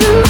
do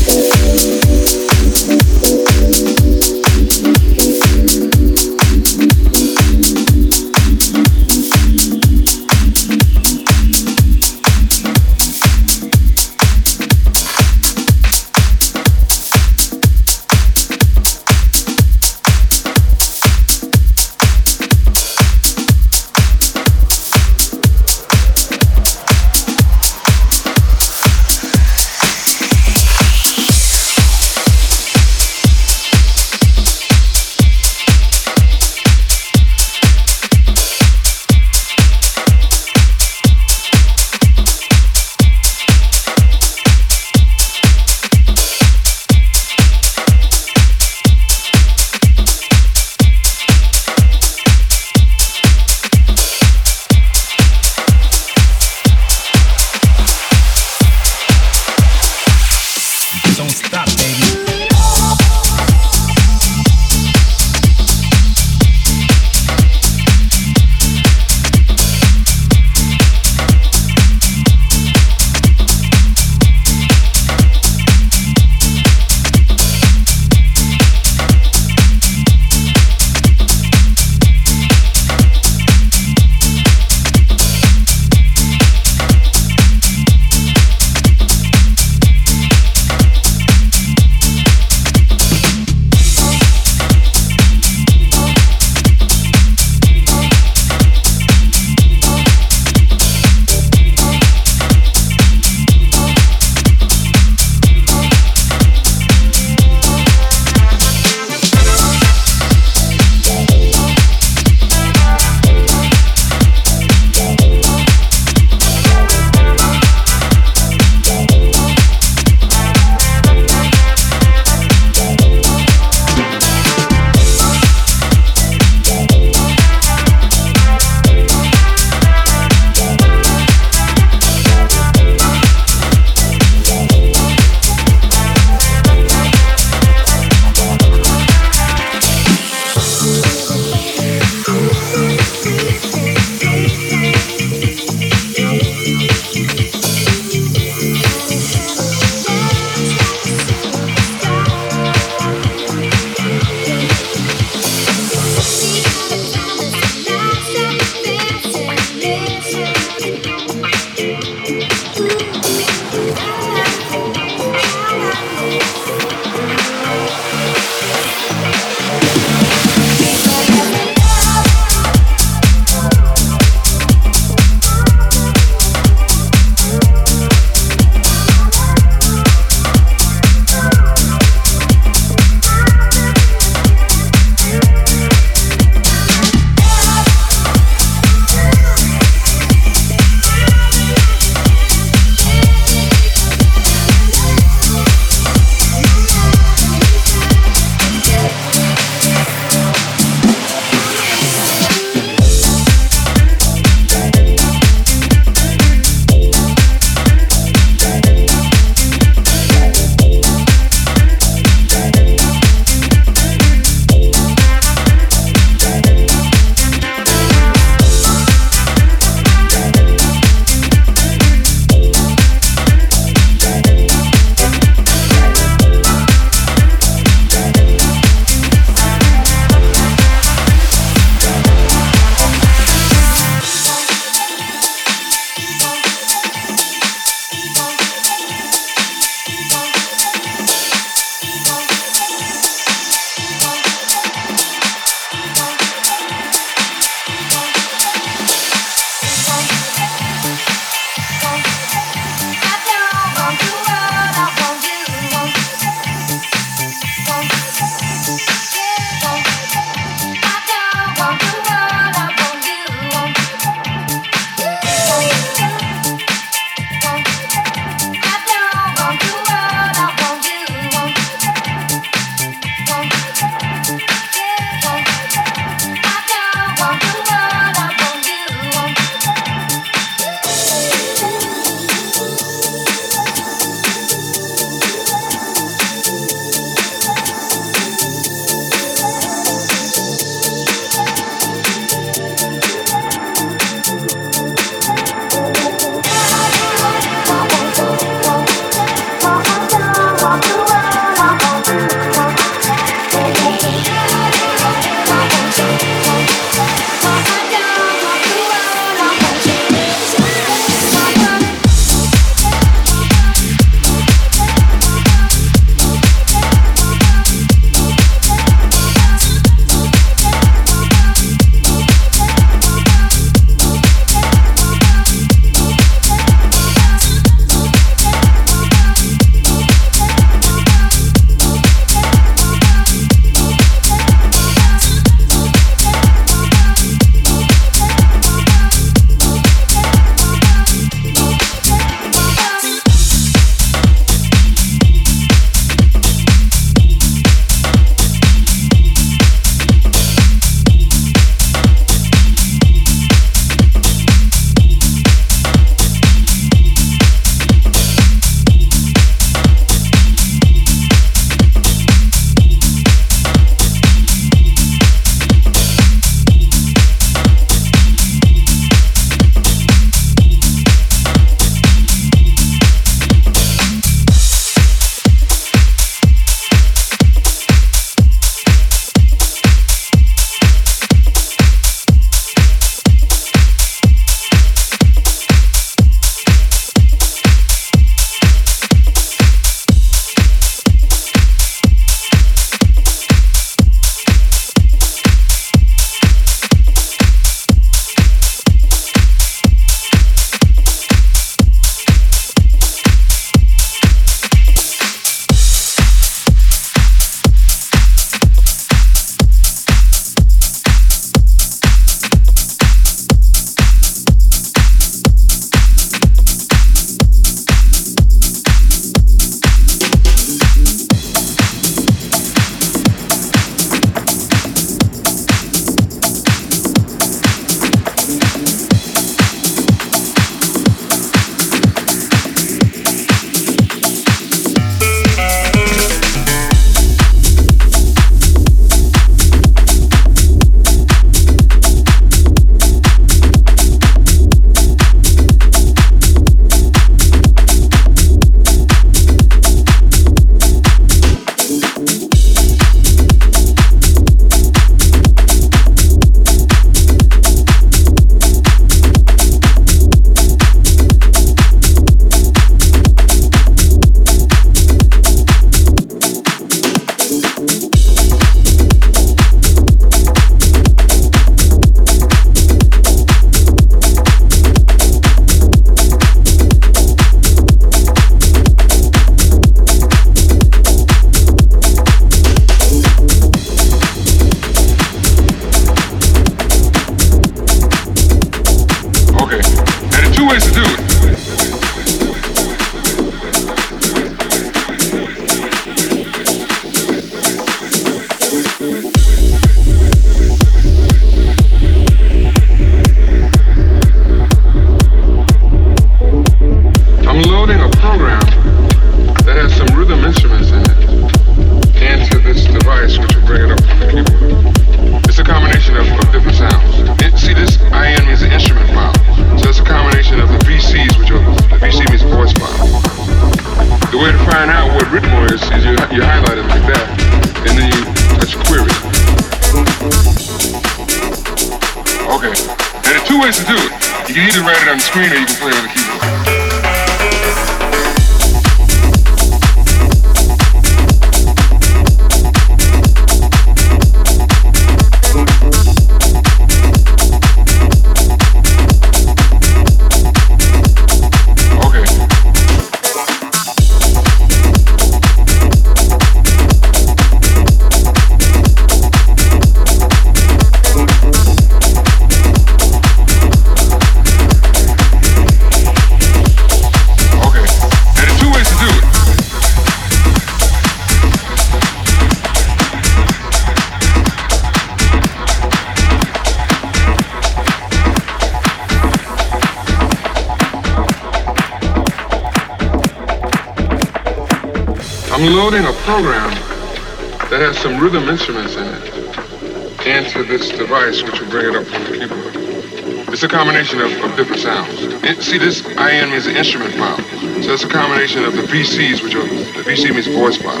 Means an instrument file. So it's a combination of the VCs, which are, the VC means voice file.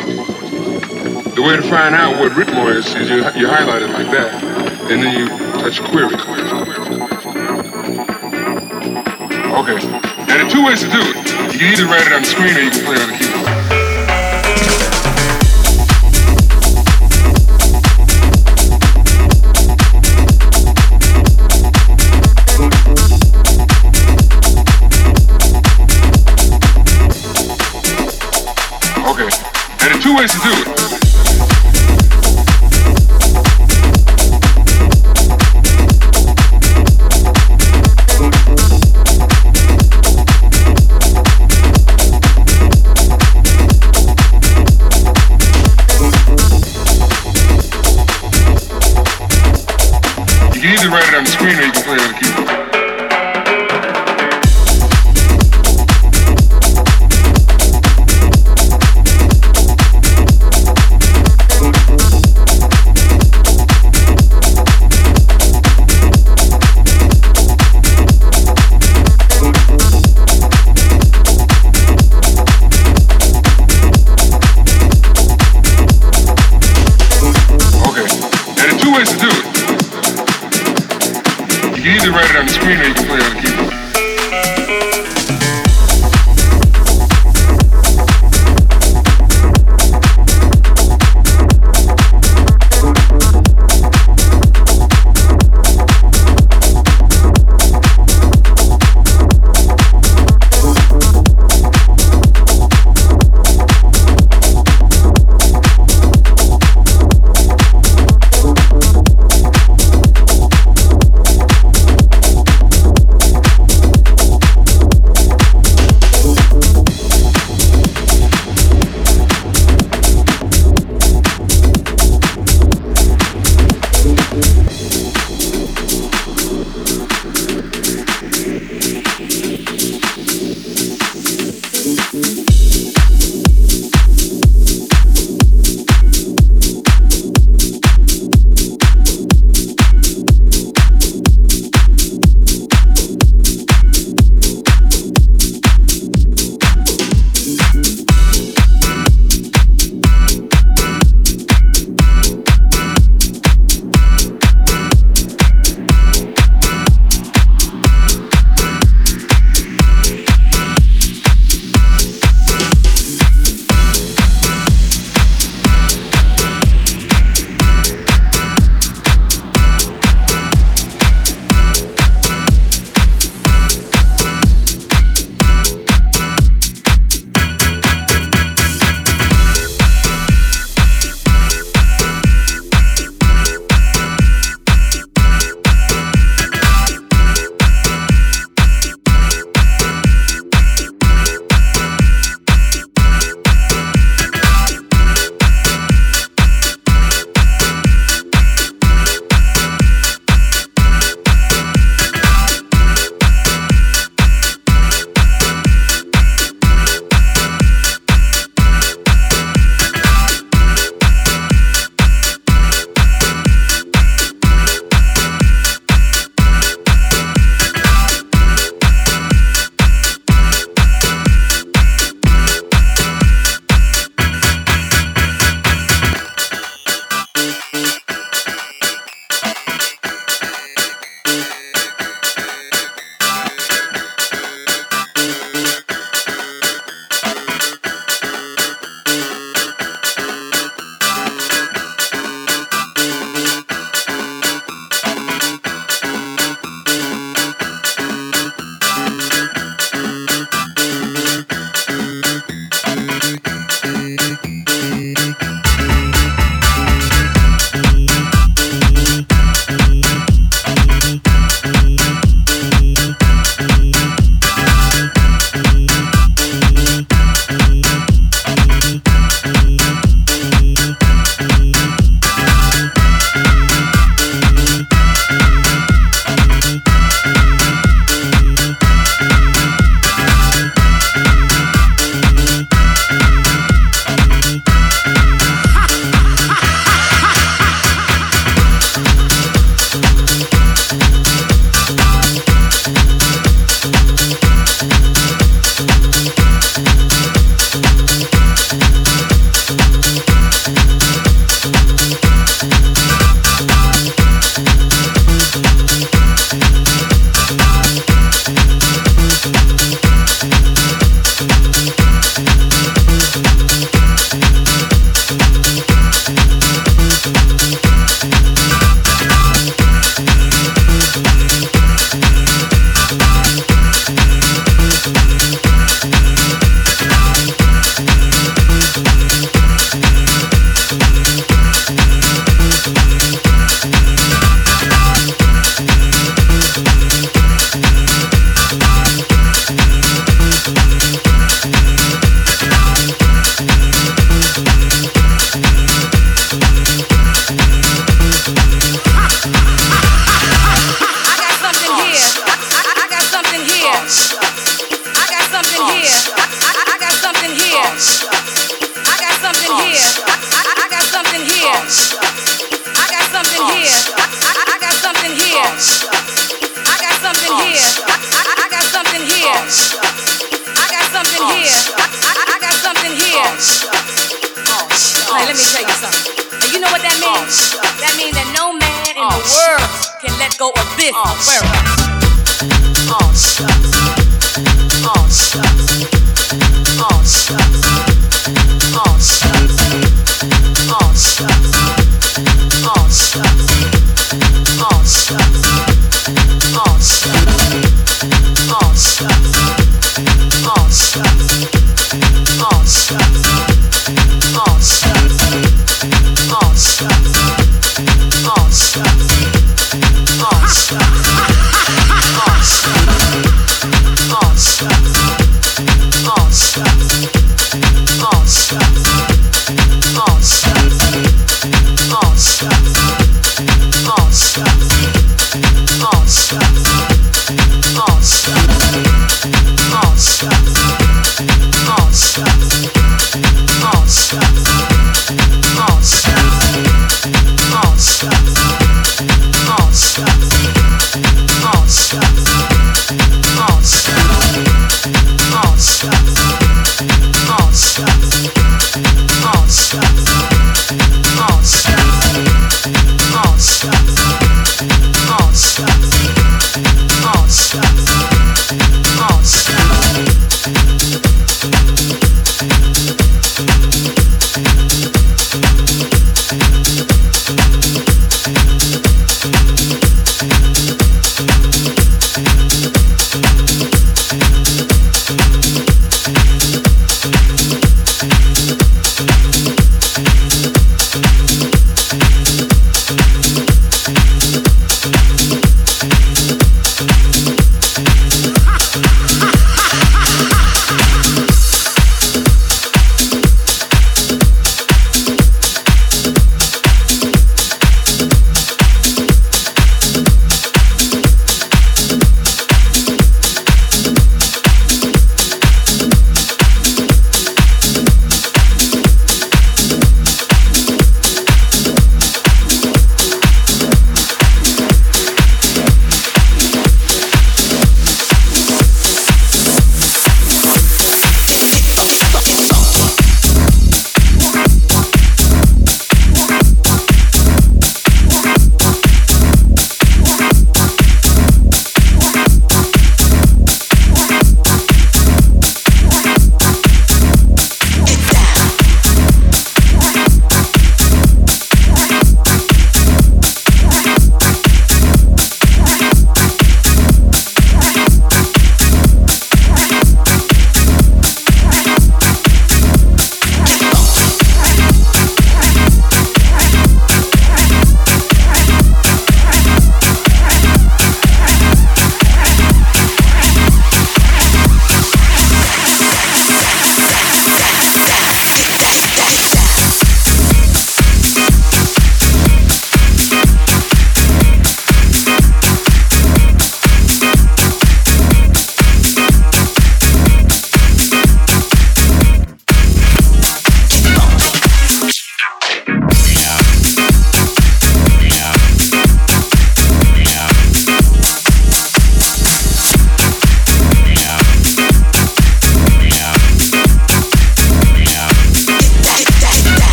The way to find out what rhythm is, is you, you highlight it like that, and then you touch query. Okay. Now, there are two ways to do it. You can either write it on the screen or you can play it on the keyboard.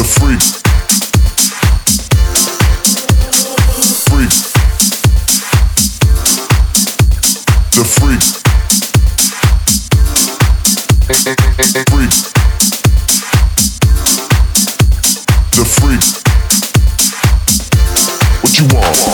the freak. Freak. The freak. Freak. The freak. What you want?